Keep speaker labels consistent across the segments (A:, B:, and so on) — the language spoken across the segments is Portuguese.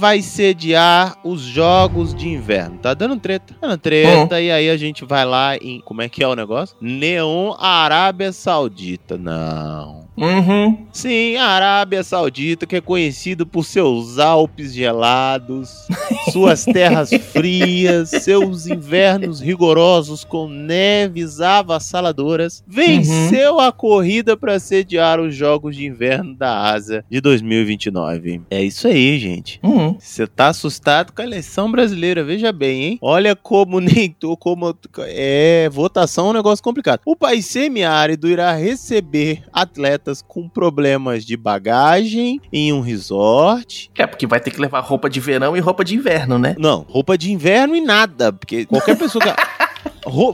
A: Vai sediar os jogos de inverno? Tá dando treta. Tá dando treta. E aí a gente vai lá em. Como é que é o negócio? Neon Arábia Saudita. Não.
B: Uhum.
A: Sim, a Arábia Saudita, que é conhecido por seus Alpes gelados, suas terras frias, seus invernos rigorosos com neves avassaladoras, venceu a corrida para sediar os Jogos de Inverno da Ásia de 2029. É isso aí, gente.
B: Uhum.
A: Você tá assustado com a eleição brasileira, veja bem, hein? Olha como nem tô, como é votação é um negócio complicado. O país semiárido irá receber atletas com problemas de bagagem em um resort.
B: É, porque vai ter que levar roupa de verão e roupa de inverno, né?
A: Não, roupa de inverno e nada, porque qualquer pessoa que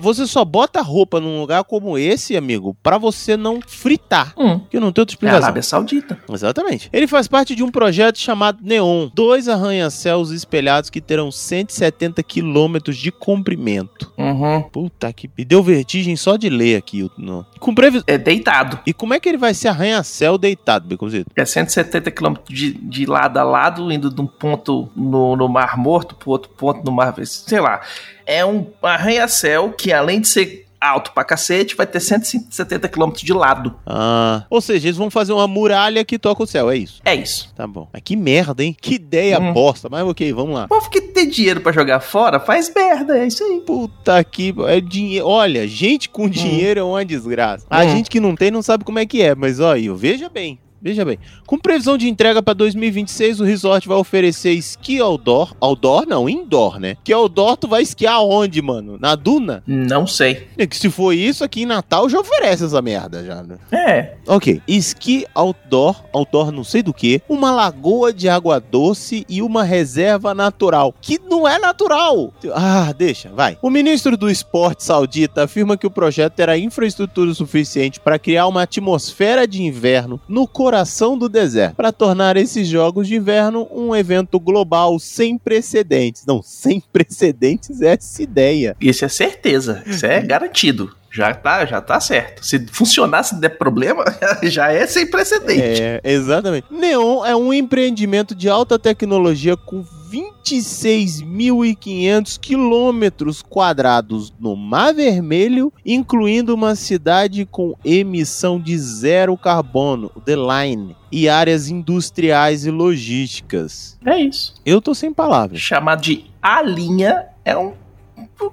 A: Você só bota roupa num lugar como esse, amigo, pra você não fritar.
B: Hum.
A: Que não tem outra
B: É
A: explicação.
B: Arábia Saudita.
A: Exatamente. Ele faz parte de um projeto chamado Neon. Dois arranha-céus espelhados que terão 170 quilômetros de comprimento.
B: Uhum.
A: Puta que... Me deu vertigem só de ler aqui. no- Com previs...
B: É deitado.
A: E como é que ele vai ser arranha-céu deitado, Beconzito?
B: É 170 quilômetros de, de lado a lado, indo de um ponto no, no Mar Morto pro outro ponto no Mar... Sei lá. É um arranha-céu que, além de ser alto pra cacete, vai ter 170 quilômetros de lado.
A: Ah... Ou seja, eles vão fazer uma muralha que toca o céu, é isso.
B: É isso.
A: Tá bom. Mas que merda, hein? Que ideia
B: Hum.
A: bosta. Mas ok, vamos lá.
B: O povo que tem dinheiro pra jogar fora faz merda, é isso aí.
A: Puta que. É dinheiro. Olha, gente com dinheiro é uma desgraça. A
B: Hum.
A: gente que não tem não sabe como é que é, mas olha, veja bem. Veja bem. Com previsão de entrega para 2026, o resort vai oferecer esqui outdoor. Outdoor não, indoor, né? Que outdoor tu vai esquiar onde, mano? Na duna?
B: Não sei.
A: É que se for isso, aqui em Natal já oferece essa merda já, né?
B: É.
A: Ok. Esqui outdoor, outdoor não sei do que, uma lagoa de água doce e uma reserva natural, que não é natural. Ah, deixa, vai. O ministro do esporte saudita afirma que o projeto terá infraestrutura suficiente para criar uma atmosfera de inverno no coração do deserto, para tornar esses jogos de inverno um evento global sem precedentes. Não, sem precedentes é essa ideia.
B: Isso é certeza. Isso é garantido. Já tá, já tá certo. Se funcionar, se der problema, já é sem precedente.
A: É, exatamente. Neon é um empreendimento de alta tecnologia com 26.500 quilômetros quadrados no Mar Vermelho, incluindo uma cidade com emissão de zero carbono, The Line, e áreas industriais e logísticas.
B: É isso.
A: Eu tô sem palavras.
B: Chamado de A linha é um.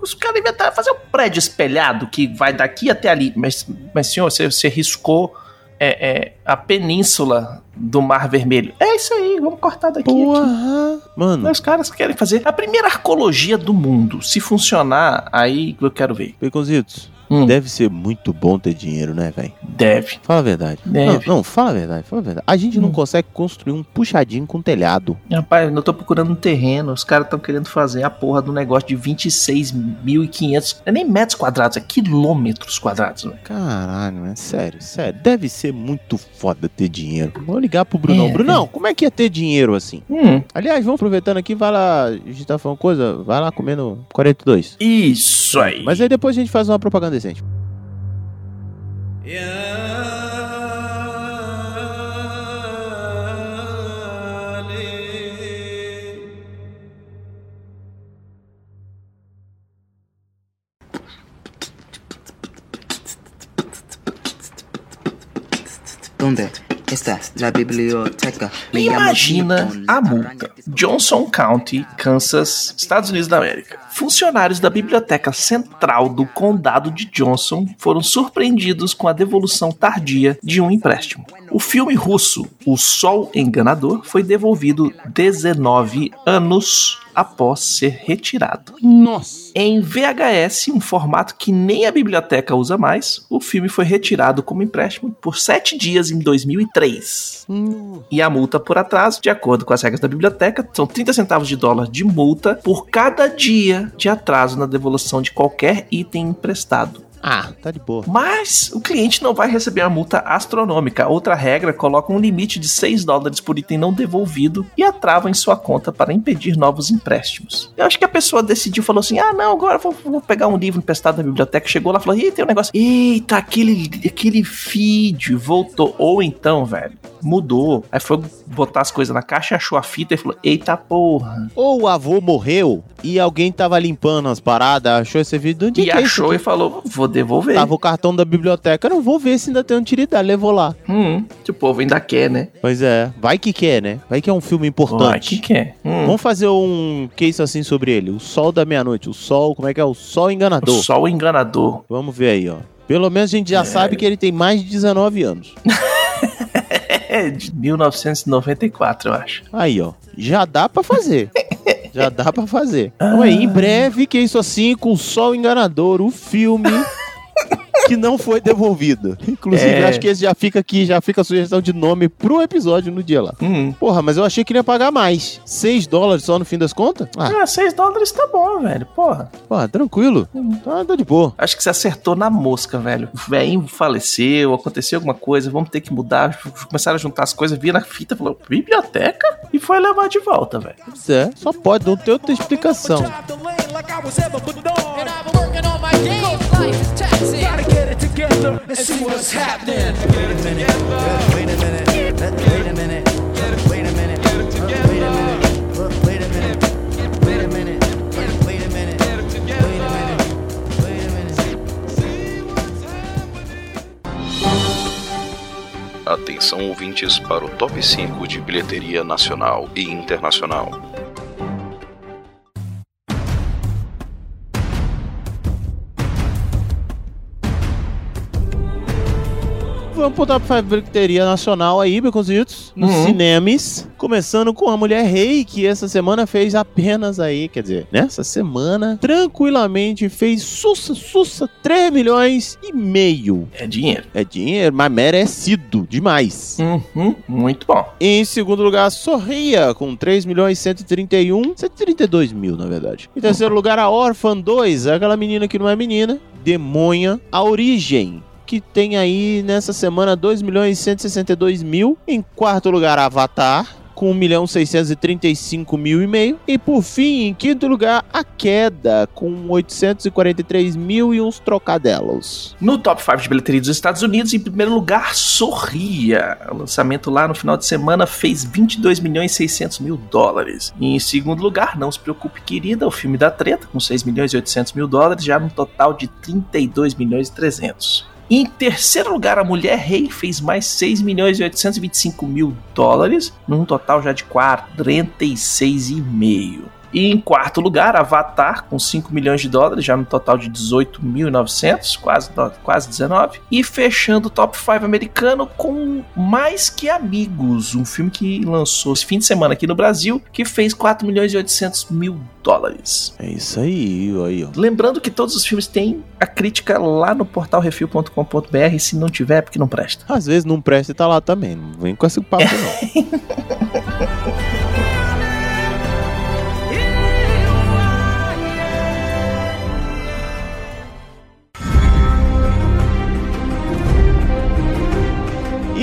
B: Os caras inventaram fazer um prédio espelhado que vai daqui até ali. Mas, mas senhor, você, você riscou é, é, a península do Mar Vermelho. É isso aí, vamos cortar daqui. aqui.
A: Porra! Mano,
B: Os caras querem fazer a primeira arcologia do mundo. Se funcionar, aí eu quero ver.
A: Baconzitos,
B: Hum.
A: deve ser muito bom ter dinheiro, né, velho?
B: Deve.
A: Fala a verdade.
B: Deve.
A: Não, não, fala a verdade, fala a verdade. A gente não
B: Hum.
A: consegue construir um puxadinho com telhado.
B: Rapaz, eu tô procurando um terreno. Os caras estão querendo fazer a porra do negócio de 26.500. Não é nem metros quadrados, é quilômetros quadrados. Né?
A: Caralho, é sério, sério. Deve ser muito foda ter dinheiro. Vou ligar pro Brunão.
B: É,
A: Brunão, como é que é ter dinheiro assim?
B: Hum,
A: Aliás, vamos aproveitando aqui, vai lá. A gente tá falando coisa, vai lá comendo 42.
B: isso aí.
A: Mas aí depois a gente faz uma propaganda gente.
C: ¿Dónde?
B: Imagina a multa. Johnson County, Kansas, Estados Unidos da América. Funcionários da Biblioteca Central do Condado de Johnson foram surpreendidos com a devolução tardia de um empréstimo. O filme russo O Sol Enganador foi devolvido 19 anos após ser retirado.
A: Nossa.
B: Em VHS, um formato que nem a biblioteca usa mais, o filme foi retirado como empréstimo por sete dias em 2003.
A: Hum.
B: E a multa por atraso, de acordo com as regras da biblioteca, são 30 centavos de dólar de multa por cada dia de atraso na devolução de qualquer item emprestado.
A: Ah, tá de boa.
B: Mas o cliente não vai receber uma multa astronômica. Outra regra coloca um limite de 6 dólares por item não devolvido e a trava em sua conta para impedir novos empréstimos. Eu acho que a pessoa decidiu, falou assim: ah, não, agora vou, vou pegar um livro emprestado da biblioteca. Chegou lá e falou: ih, tem um negócio. Eita, aquele, aquele feed voltou. Ou então, velho, mudou. Aí foi botar as coisas na caixa, achou a fita e falou: eita porra.
A: Ou o avô morreu e alguém tava limpando as paradas, achou esse vídeo. Onde
B: E
A: é é isso
B: achou e falou: vou devolver.
A: Tava o cartão da biblioteca. Não vou ver se ainda tem utilidade. Levou lá.
B: Hum, que o povo ainda quer, né?
A: Pois é. Vai que quer, né? Vai que é um filme importante.
B: que que é? Hum.
A: Vamos fazer um case assim sobre ele. O Sol da Meia-Noite. O Sol, como é que é? O Sol Enganador.
B: O enganador.
A: Vamos ver aí, ó. Pelo menos a gente já sabe que ele tem mais de 19 anos.
B: É de 1994, eu acho.
A: Aí, ó. Já dá pra fazer. Já dá pra fazer. Então aí, em breve, que é isso assim, com o Sol Enganador, o filme que não foi devolvido. Inclusive,
B: É.
A: acho que esse já fica aqui, já fica a sugestão de nome pro episódio no dia lá.
B: Hum.
A: Porra, mas eu achei que ele ia pagar mais. 6 dólares só no fim das contas? Ah,
B: Ah, 6 dólares tá bom, velho. Porra.
A: porra, tranquilo. Tá, tá de boa.
B: Acho que você acertou na mosca, velho. O velhinho faleceu, aconteceu alguma coisa, vamos ter que mudar. Começaram a juntar as coisas, via na fita, falou, biblioteca? E foi levar de volta, velho.
A: Pois é, só pode, não tem outra explicação.
D: And I've been working on my game. Life is taxing. Together and see what's happening.
E: Wait a minute. Wait a minute.
F: Atenção ouvintes para o top 5 de bilheteria nacional e internacional.
A: Vamos pro Top 5 Bilheteria Nacional aí, Beconzitos, nos
B: Uhum.
A: cinemas. Começando com a Mulher Rei, que essa semana fez apenas aí, quer dizer, nessa semana, tranquilamente fez sussa, sussa, 3 milhões e meio.
B: É dinheiro.
A: É dinheiro, mas merecido demais.
B: Uhum, muito bom.
A: Em segundo lugar, Sorria, com 3 milhões 131, 132 mil, na verdade. Em terceiro lugar, a Orphan 2, aquela menina que não é menina, Demonha, A Origem, que tem aí nessa semana 2 milhões 162 mil. Em quarto lugar, Avatar, com 1 milhão 635 mil e meio. E por fim, em quinto lugar, A Queda, com 843 mil e uns trocadelos.
B: No top 5 de bilheteria dos Estados Unidos, em primeiro lugar, Sorria. O lançamento lá no final de semana fez 22 milhões e 600 mil dólares. E em segundo lugar, Não Se Preocupe Querida, o filme da treta, com 6 milhões e 800 mil dólares, já num total de 32 milhões e 300. Em terceiro lugar, a Mulher Rei fez mais 6 milhões e 825 mil dólares, num total já de 46,5. E em quarto lugar, Avatar, com 5 milhões de dólares, já no total de 18.900, quase, quase 19. E fechando o top 5 americano com Mais Que Amigos, um filme que lançou esse fim de semana aqui no Brasil, que fez 4 milhões e 800 mil dólares.
A: É isso aí, aí, ó.
B: Lembrando que todos os filmes têm a crítica lá no portal refil.com.br, se não tiver é porque não presta.
A: Às vezes não presta e tá lá também. Não vem com esse papo, não.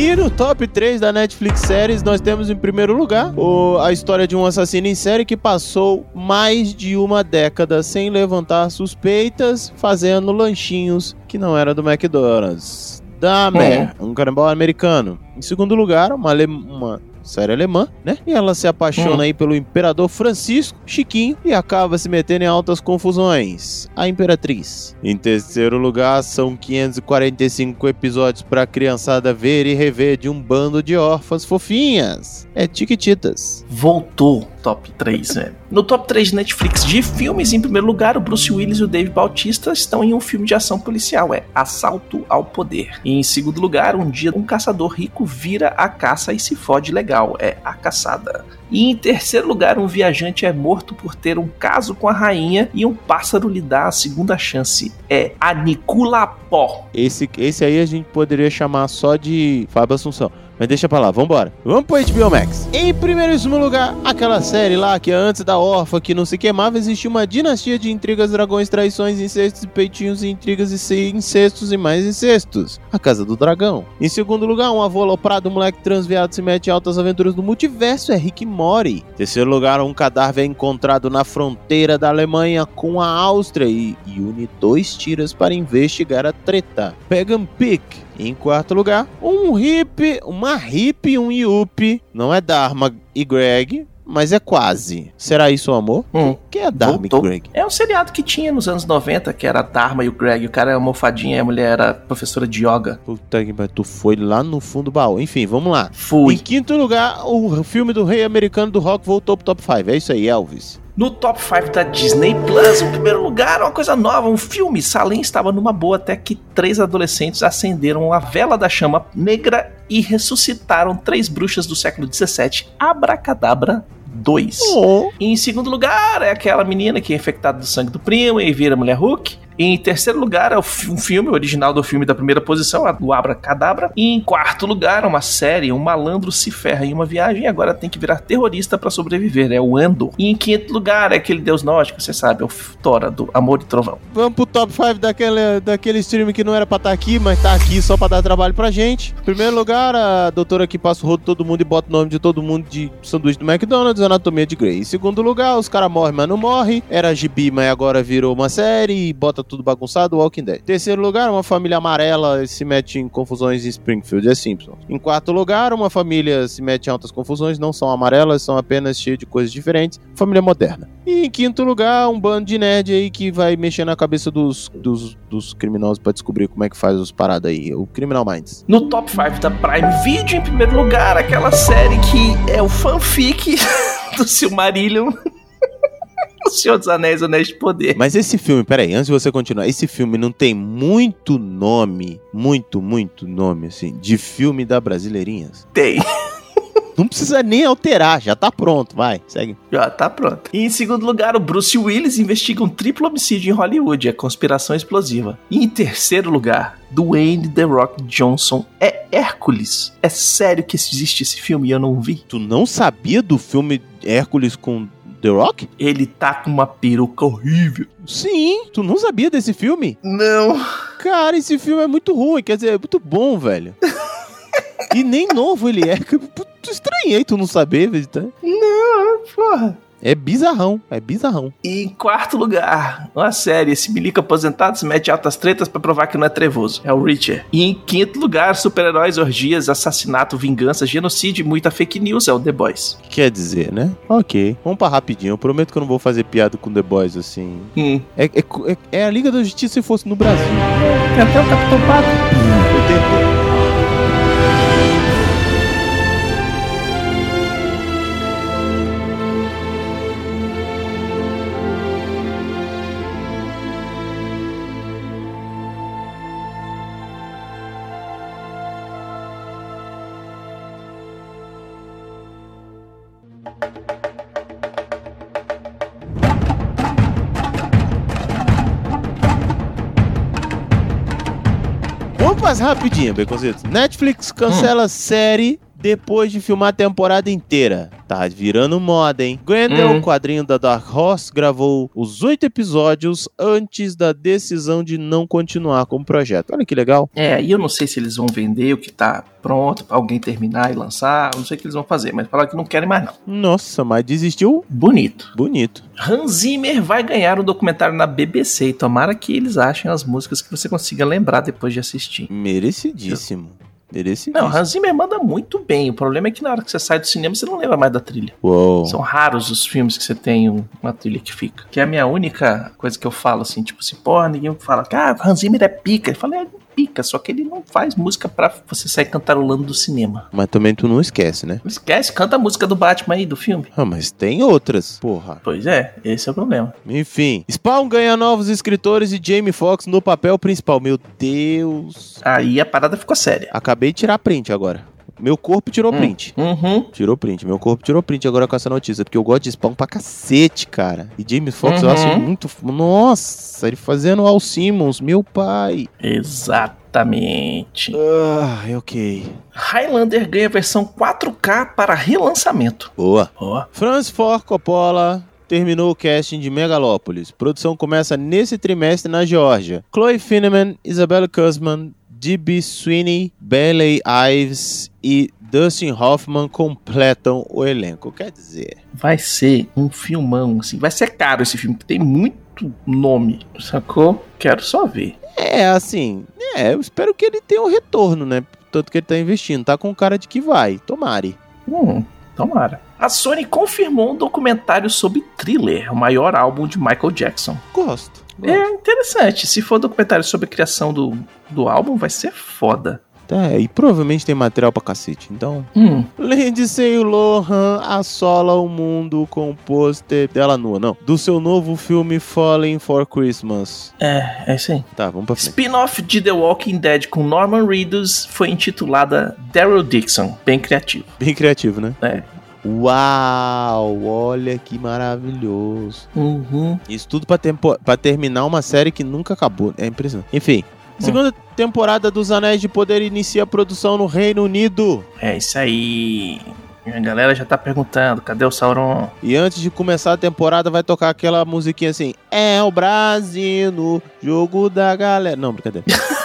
A: E no top 3 da Netflix Séries, nós temos em primeiro lugar o- a história de um assassino em série que passou mais de uma década sem levantar suspeitas, fazendo lanchinhos que não era do McDonald's. Dahmer, um canibal americano. Em segundo lugar, uma, ale- uma série alemã, né? E ela se apaixona
B: Hum.
A: aí pelo imperador Francisco, Chiquinho, e acaba se metendo em altas confusões. A Imperatriz. Em terceiro lugar, são 545 episódios pra criançada ver e rever de um bando de órfãs fofinhas. É Tiquititas.
B: Voltou top 3, velho. No top 3 de Netflix de filmes, em primeiro lugar, o Bruce Willis e o Dave Bautista estão em um filme de ação policial, é Assalto ao Poder. E em segundo lugar, um dia um caçador rico vira a caça e se fode legal, é A Caçada. E em terceiro lugar, um viajante é morto por ter um caso com a rainha e um pássaro lhe dá a segunda chance. É Aniculapó.
A: Esse, esse aí a gente poderia chamar só de Fábio Assunção. Mas deixa pra lá, vambora. Vamos pro HBO Max. Em primeiríssimo lugar, aquela série lá que antes da órfã que não se queimava, existia uma dinastia de intrigas, dragões, traições, incestos, peitinhos, intrigas e incestos e mais incestos. A Casa do Dragão. Em segundo lugar, um avô aloprado, um moleque transviado se mete em altas aventuras do multiverso, é Rick Mori. Em terceiro lugar, um cadáver é encontrado na fronteira da Alemanha com a Áustria e, e une dois tiras para investigar a treta. Pagan Pick. Em quarto lugar, um hip, uma hip e um yuppie. Não é Dharma e Greg, mas é quase. Será isso o amor?
B: Hum.
A: Quem é Dharma
B: Voltou.
A: e Greg?
B: É um seriado que tinha nos anos 90, que era Dharma e o Greg. O cara era almofadinha e a mulher era professora de yoga.
A: Puta que pariu, tu foi lá no fundo do baú. Enfim, vamos lá. Em
B: Fui.
A: quinto lugar, o filme do rei americano do rock voltou pro top 5. É isso aí, Elvis.
B: No top 5 da Disney Plus, em primeiro lugar, uma coisa nova, um filme. Salem estava numa boa até que três adolescentes acenderam a vela da chama negra e ressuscitaram três bruxas do século 17. Abracadabra 2.
A: Oh.
B: Em segundo lugar, é aquela menina que é infectada do sangue do primo e vira mulher Hulk. Em terceiro lugar, é um filme original do filme da primeira posição, a do Abra Cadabra. E em quarto lugar, uma série, um malandro se ferra em uma viagem e agora tem que virar terrorista pra sobreviver, é o Andor. E em quinto lugar, é aquele deus nórdico, você sabe, é o Thora, do Amor e Trovão.
A: Vamos pro top 5 daquele, daquele stream que não era pra estar aqui, mas tá aqui só pra dar trabalho pra gente. Em primeiro lugar, a doutora que passa o rodo todo mundo e bota o nome de todo mundo de sanduíche do McDonald's, Anatomia de Grey. Em segundo lugar, os caras morrem, mas não morrem. Era gibi, mas agora virou uma série e bota tudo bagunçado, Walking Dead. Terceiro lugar, uma família amarela se mete em confusões em Springfield, é Simpsons. Em quarto lugar, uma família se mete em altas confusões, não são amarelas, são apenas cheias de coisas diferentes. Família moderna. E em quinto lugar, um bando de nerd aí que vai mexer na cabeça dos, dos, dos criminosos pra descobrir como é que faz os paradas aí. O Criminal Minds.
B: No top 5 da Prime Video, em primeiro lugar, aquela série que é o fanfic do Silmarillion. o Senhor dos Anéis, Anéis de Poder.
A: Mas esse filme, peraí, antes de você continuar, esse filme não tem muito nome, muito, muito nome, assim, de filme da Brasileirinhas?
B: Tem.
A: Não precisa nem alterar, já tá pronto, vai, segue.
B: Já tá pronto. E em segundo lugar, o Bruce Willis investiga um triplo homicídio em Hollywood, é conspiração explosiva. E em terceiro lugar, Dwayne The Rock Johnson é Hércules. É sério que existe esse filme e eu não vi?
A: Tu não sabia do filme Hércules com The Rock?
B: Ele tá com uma peruca horrível.
A: Sim, tu não sabia desse filme?
B: Não.
A: Cara, esse filme é muito ruim, quer dizer, é muito bom, velho. E nem novo ele é. Tu estranhei tu não saber, velho.
B: Não, porra.
A: É bizarrão, é bizarrão.
B: E em quarto lugar, uma série, esse milico aposentado se mete altas tretas pra provar que não é trevoso. É o Richard. E em quinto lugar, super-heróis, orgias, assassinato, vingança, genocídio e muita fake news. É o The Boys.
A: Quer dizer, né? Ok. Vamos pra rapidinho. Eu prometo que eu não vou fazer piada com The Boys assim.
B: Hum.
A: É, é, é- é a Liga da Justiça se fosse no Brasil.
B: Tem até o Capitão Pato.
A: Eu tentei. Rapidinho, Baconzitos. Netflix cancela série depois de filmar a temporada inteira. Tá virando moda, hein? Grendel,
B: Hum.
A: quadrinho da Dark Horse, gravou os oito episódios antes da decisão de não continuar com o projeto. Olha que legal.
B: É, e eu não sei se eles vão vender o que tá pronto pra alguém terminar e lançar. Eu não sei o que eles vão fazer, mas falaram que não querem mais não.
A: Nossa, mas desistiu
B: Bonito.
A: bonito.
B: Hans Zimmer vai ganhar um documentário na BBC e tomara que eles achem as músicas que você consiga lembrar depois de assistir.
A: Merecidíssimo. Merecidíssimo.
B: Não, Hans Zimmer manda muito bem. O problema é que na hora que você sai do cinema, você não lembra mais da trilha.
A: Uou.
B: São raros os filmes que você tem um- uma trilha que fica. Que é a minha única coisa que eu falo, assim, tipo assim, porra, ninguém fala, ah, Hans Zimmer é pica. Ele fala, é pica, só que ele não faz música pra você sair cantarolando do cinema.
A: Mas também tu não esquece, né?
B: Não esquece, canta a música do Batman aí, do filme.
A: Ah, mas tem outras. Porra.
B: Pois é, esse é o problema.
A: Enfim, Spawn ganha novos escritores e Jamie Foxx no papel principal. Meu Deus.
B: Aí a parada ficou séria.
A: Acabei de tirar print agora. Meu corpo tirou print.
B: Uhum.
A: Tirou print. Meu corpo tirou print agora com essa notícia. Porque eu gosto de Spawn pra cacete, cara. E James Fox eu
B: Uhum.
A: acho muito. f- Nossa, ele fazendo Al Simmons, meu pai.
B: Exatamente.
A: Ah, ok.
B: Highlander ganha versão 4K para relançamento.
A: Boa.
B: Ó.
A: Francis Ford Coppola terminou o casting de Megalópolis. Produção começa nesse trimestre na Geórgia. Chloe Fineman, Isabella Kussman, D.B. Sweeney, Bailey Ives e Dustin Hoffman completam o elenco. Quer dizer,
B: Vai ser um filmão, assim. Vai ser caro esse filme, porque tem muito nome, sacou? Quero só ver.
A: é assim, é, eu espero que ele tenha um retorno, né? Tanto que ele tá investindo, tá com cara de que vai. Tomare.
B: Hum, tomara. A Sony confirmou um documentário sobre Thriller, o maior álbum de Michael Jackson.
A: Gosto. gosto.
B: É interessante. Se for documentário sobre a criação do, do álbum, vai ser foda.
A: É, e provavelmente tem material pra cacete. Então,
B: Hum,
A: Lindsay Lohan assola o mundo com o pôster dela nua, não. Do seu novo filme Falling for Christmas.
B: é, é isso aí.
A: Tá, vamos pra frente.
B: Spin-off de The Walking Dead com Norman Reedus foi intitulada Daryl Dixon. Bem criativo.
A: Bem criativo, né?
B: É.
A: Uau, olha que maravilhoso.
B: Uhum.
A: Isso tudo pra, tempo- pra terminar uma série que nunca acabou. É impressionante. Enfim, segunda temporada dos Anéis de Poder inicia a produção no Reino Unido.
B: É isso aí. A galera já tá perguntando, cadê o Sauron?
A: E antes de começar a temporada, vai tocar aquela musiquinha assim: É o Brasil no jogo da galera. Não, brincadeira.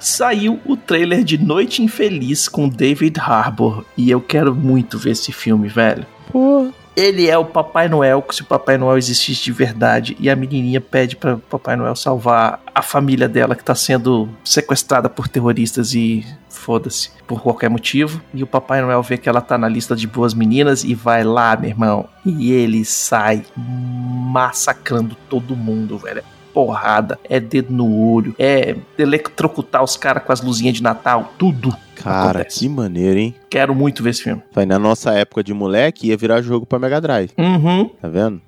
B: Saiu o trailer de Noite Infeliz com David Harbour. E eu quero muito ver esse filme, velho.
A: Pô,
B: Ele é o Papai Noel, se o Papai Noel existisse de verdade. E a menininha pede para Papai Noel salvar a família dela que tá sendo sequestrada por terroristas e foda-se, por qualquer motivo. E o Papai Noel vê que ela tá na lista de boas meninas e vai lá, meu irmão. E ele sai massacrando todo mundo, velho. Porrada, é dedo no olho, é eletrocutar os caras com as luzinhas de Natal, tudo.
A: cara,
B: Acontece.
A: que maneiro, hein?
B: Quero muito ver esse filme.
A: Vai na nossa época de moleque ia virar jogo pra Mega Drive,
B: Uhum.
A: tá vendo?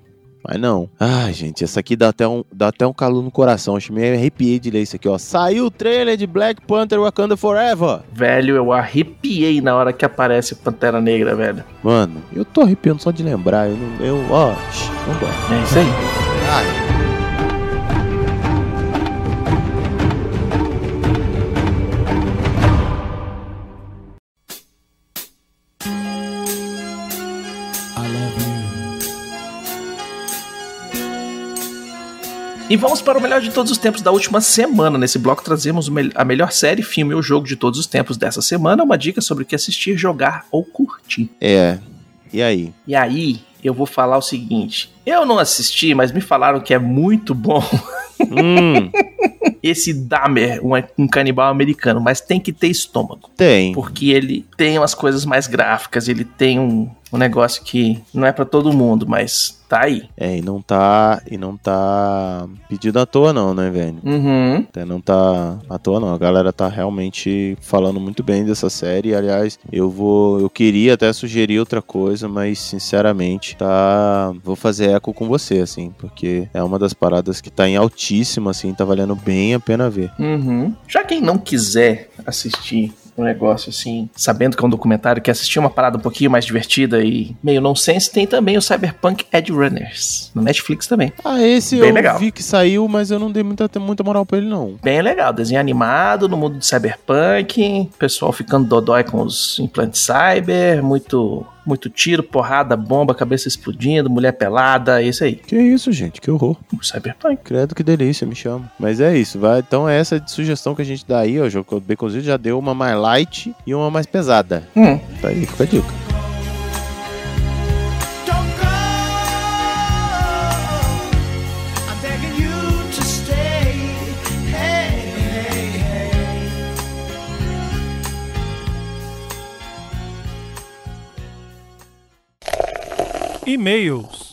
A: Mas não. Ai, gente, essa aqui dá até um, dá até um calor no coração. Acho que me arrepiei de ler isso aqui, ó. Saiu o trailer de Black Panther Wakanda Forever.
B: Velho, eu arrepiei na hora que aparece Pantera Negra, velho.
A: Mano, eu tô arrepiando só de lembrar. Eu, não, eu ó, vambora.
B: É isso aí.
A: Ai.
B: E vamos para o melhor de todos os tempos da última semana. Nesse bloco trazemos a melhor série, filme ou jogo de todos os tempos dessa semana. Uma dica sobre o que assistir, jogar ou curtir.
A: É. E aí?
B: E aí, eu vou falar o seguinte. Eu não assisti, mas me falaram que é muito bom
A: Hum,
B: esse Dahmer, um, um canibal americano. Mas tem que ter estômago.
A: tem.
B: Porque ele tem umas coisas mais gráficas, ele tem um, um negócio que não é pra todo mundo, mas tá aí.
A: É, e não tá. E não tá pedido à toa, não, né, velho?
B: Uhum.
A: Até não tá à toa, não. A galera tá realmente falando muito bem dessa série. Aliás, eu vou. Eu queria até sugerir outra coisa, mas sinceramente, tá. Vou fazer eco com você, assim, porque é uma das paradas que tá em altíssima, assim, tá valendo bem a pena ver.
B: Uhum. Já quem não quiser assistir negócio assim, sabendo que é um documentário, quer assistir uma parada um pouquinho mais divertida e meio nonsense, tem também o Cyberpunk Edge Runners, no Netflix também.
A: Ah, esse
B: Bem
A: eu
B: legal.
A: vi que saiu, mas eu não dei muita, muita moral pra ele, não.
B: Bem legal, desenho animado no mundo de Cyberpunk, pessoal ficando dodói com os implantes cyber, muito muito tiro, porrada, bomba, cabeça explodindo, mulher pelada, é isso aí.
A: Que isso, gente, que horror.
B: Cyberpunk.
A: Credo que delícia, me chama. Mas é isso, vai. Então é essa sugestão que a gente dá aí, ó. O Baconzito já deu uma mais light e uma mais pesada.
B: Hum.
A: Tá aí, fica a dica.
G: E-mails.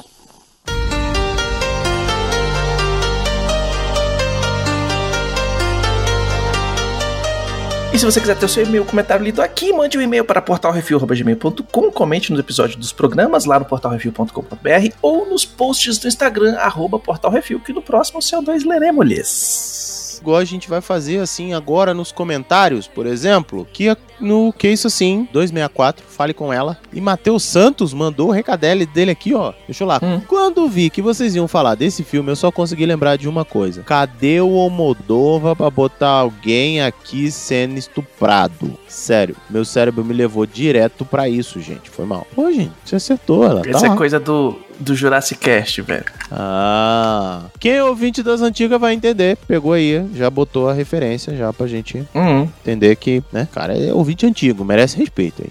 B: E se você quiser ter o seu e-mail comentário lido aqui, mande um e-mail para portalrefil.gmail.com, comente nos episódios dos programas lá no portalrefil.com.br ou nos posts do Instagram, arroba portalrefil, que no próximo CO2 leremos-lhes.
A: Igual a gente vai fazer assim agora nos comentários, por exemplo, que no Que Isso Assim 264, fale com ela. E Matheus Santos mandou o recadele dele aqui, ó. Deixa eu lá.
B: Hum.
A: Quando vi que vocês iam falar desse filme, eu só consegui lembrar de uma coisa. Cadê o Almodova pra botar alguém aqui sendo estuprado? Sério, meu cérebro me levou direto pra isso, gente. Foi mal. Pô, gente, você acertou ela.
B: Essa
A: tá
B: é
A: lá.
B: coisa do, do Jurassic Cast, velho.
A: Ah, quem é ouvinte das antigas vai entender. Pegou aí, já botou a referência já pra gente
B: Uhum.
A: entender que, né, cara, é ouvinte antigo, merece respeito aí.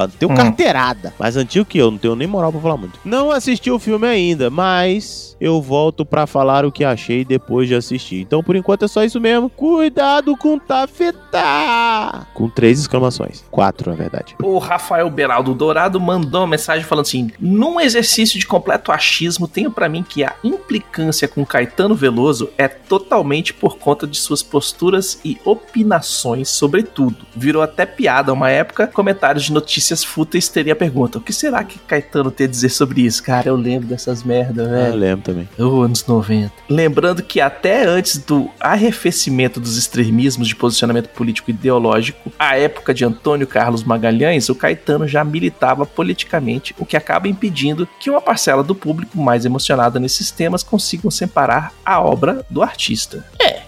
A: Bateu
B: Hum.
A: carteirada. Mais antigo que eu, não tenho nem moral pra falar muito. Não assisti o filme ainda, mas eu volto pra falar o que achei depois de assistir. Então, por enquanto, é só isso mesmo. Cuidado com tafetá! Com três exclamações. Quatro, na verdade.
B: O Rafael Beraldo Dourado mandou uma mensagem falando assim: num exercício de completo achismo, tenho pra mim que a implicância com Caetano Veloso é totalmente por conta de suas posturas e opinações sobre tudo. Virou até piada uma época, comentários de notícias fúteis teria a pergunta: o que será que Caetano tem a dizer sobre isso? Cara, eu lembro dessas merdas,
A: Ah,
B: velho.
A: eu lembro também.
B: Oh, anos 90. Lembrando que até antes do arrefecimento dos extremismos de posicionamento político e ideológico, a época de Antônio Carlos Magalhães, o Caetano já militava politicamente, o que acaba impedindo que uma parcela do público mais emocionada nesses temas consigam separar a obra do artista.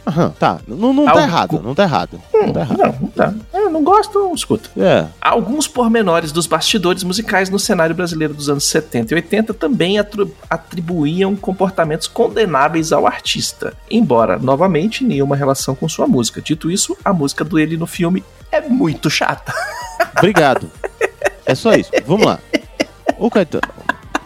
A: Aham, tá. Não, não tá errado, não tá errado. Não tá errado.
B: Não, não tá. Eu não gosto, não escuta.
A: É.
B: Alguns pormenores dos bastidores musicais no cenário brasileiro dos anos 70 e 80 também atribuíam comportamentos condenáveis ao artista, embora, novamente, nenhuma relação com sua música. Dito isso, a música dele no filme é muito chata.
A: Obrigado. É só isso. Vamos lá. Ô, Caetano.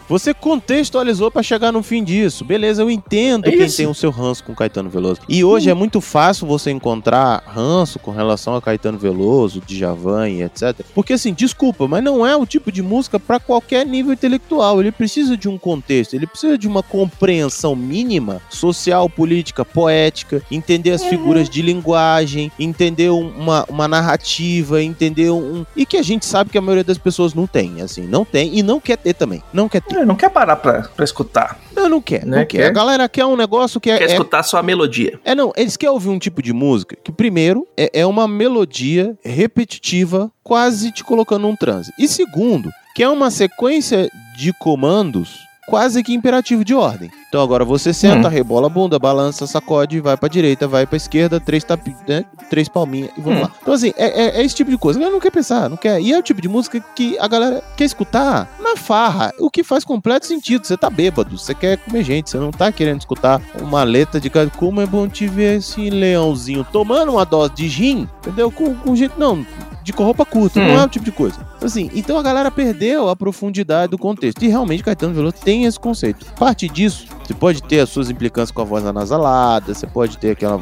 A: Você contextualizou pra chegar no fim disso. Beleza, eu entendo
B: É
A: quem tem o seu ranço com Caetano Veloso. E hoje é muito fácil você encontrar ranço com relação a Caetano Veloso, Djavan e etc. Porque assim, desculpa, mas não é o tipo de música pra qualquer nível intelectual. Ele precisa de um contexto, ele precisa de uma compreensão mínima social, política, poética, entender as figuras de linguagem, entender um- uma, uma narrativa, entender um. E que a gente sabe que a maioria das pessoas não tem, assim, não tem e não quer ter também. Não quer ter.
B: Não quer parar pra, pra escutar.
A: Não, não quer,
B: Né,
A: não quer.
B: quer?
A: A galera quer um negócio que é.
B: Quer
A: é-
B: escutar só a melodia.
A: é, não, eles querem ouvir um tipo de música que, primeiro, é, é uma melodia repetitiva, quase te colocando num transe. E segundo, que é uma sequência de comandos quase que imperativo de ordem. Então agora você senta,
B: Hum.
A: rebola a bunda, balança, sacode, vai pra direita, vai pra esquerda, três, tapi, né, três palminhas e vamos
B: Hum.
A: lá. Então assim, é, é- é esse tipo de coisa. A galera não quer pensar, não quer. E é o tipo de música que a galera quer escutar na farra, o que faz completo sentido. Você tá bêbado, você quer comer gente, você não tá querendo escutar uma letra de cara, como é bom te ver esse leãozinho tomando uma dose de gin, entendeu? Com, com gente, não, de roupa curta,
B: Hum.
A: não é o tipo de coisa. Assim, então a galera perdeu a profundidade do contexto. E realmente Caetano Veloso tem esse conceito. Parte disso, você pode ter as suas implicâncias com a voz anasalada, você pode ter aquela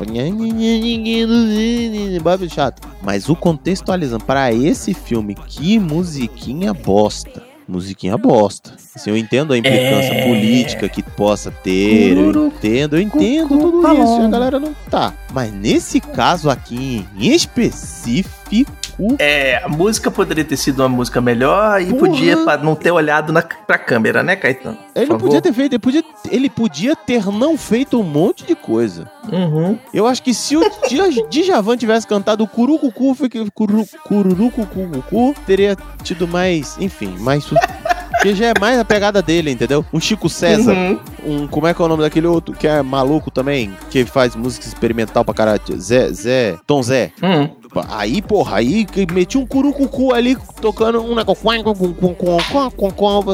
A: Babi chato. Mas o contextualizando para esse filme, que musiquinha bosta. Musiquinha bosta. Assim, eu entendo a implicância
B: É.
A: política que possa ter, eu
B: Cururu,
A: entendo, eu entendo
B: cucu,
A: tudo
B: paloma.
A: isso. E a galera não tá. Mas nesse caso aqui em específico,
B: É, a música poderia ter sido uma música melhor e
A: Porra.
B: podia não ter olhado na, pra câmera, né, Caetano?
A: ele não podia ter feito, ele podia, ele podia ter não feito um monte de coisa.
B: Uhum.
A: Eu acho que se o Dja- Djavan tivesse cantado o Curucucu, foi que- Curu- Cururucucucu, teria tido mais, enfim, mais... Porque já é mais a pegada dele, entendeu? Um Chico César,
B: Uhum.
A: um... Como é que é o nome daquele outro que é maluco também? Que faz música experimental pra caralho? Zé... Zé... Tom Zé.
B: Uhum.
A: Aí, porra, aí meti um curucucu ali tocando um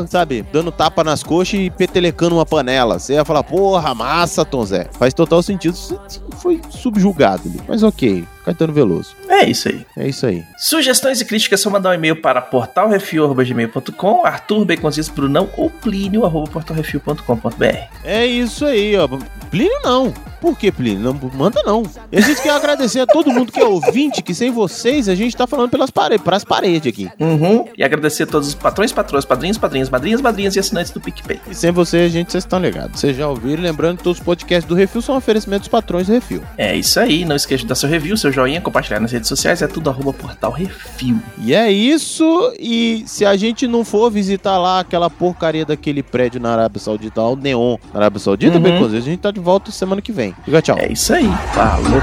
A: sabe? Dando tapa nas coxas e petelecando uma panela. Você ia falar, porra, massa, Tom Zé. Faz total sentido. Isso Foi subjugado ali. Mas ok, Caetano Veloso.
B: É isso aí.
A: É isso aí.
B: Sugestões e críticas é só mandar um e-mail para portalrefil.gmail.com, Arthur Baconzias Brunão ou Plínio, arroba portalrefil.com.br.
A: É isso aí, ó. Plínio não. Por que Plínio? Não manda não. E a gente quer agradecer a todo mundo que é ouvinte, que sem vocês a gente tá falando pelas paredes, pras paredes aqui.
B: Uhum. E agradecer a todos os patrões, patrões, padrinhos, padrinhas, madrinhas, madrinhas e assinantes do PicPay.
A: E sem vocês, a gente, vocês estão ligados. Vocês já ouviram, lembrando que todos os podcasts do Refil são oferecimentos dos patrões do Refil.
B: É isso aí, não esqueça de dar seu review, seu joinha, compartilhar nas redes sociais, é tudo arroba portal refil.
A: E é isso. E se a gente não for visitar lá aquela porcaria daquele prédio na Arábia Saudita, o Neon na Arábia Saudita,
B: Uhum.
A: Baconzitos. A gente tá de volta semana que vem. Fica tchau.
B: É isso aí. Falou.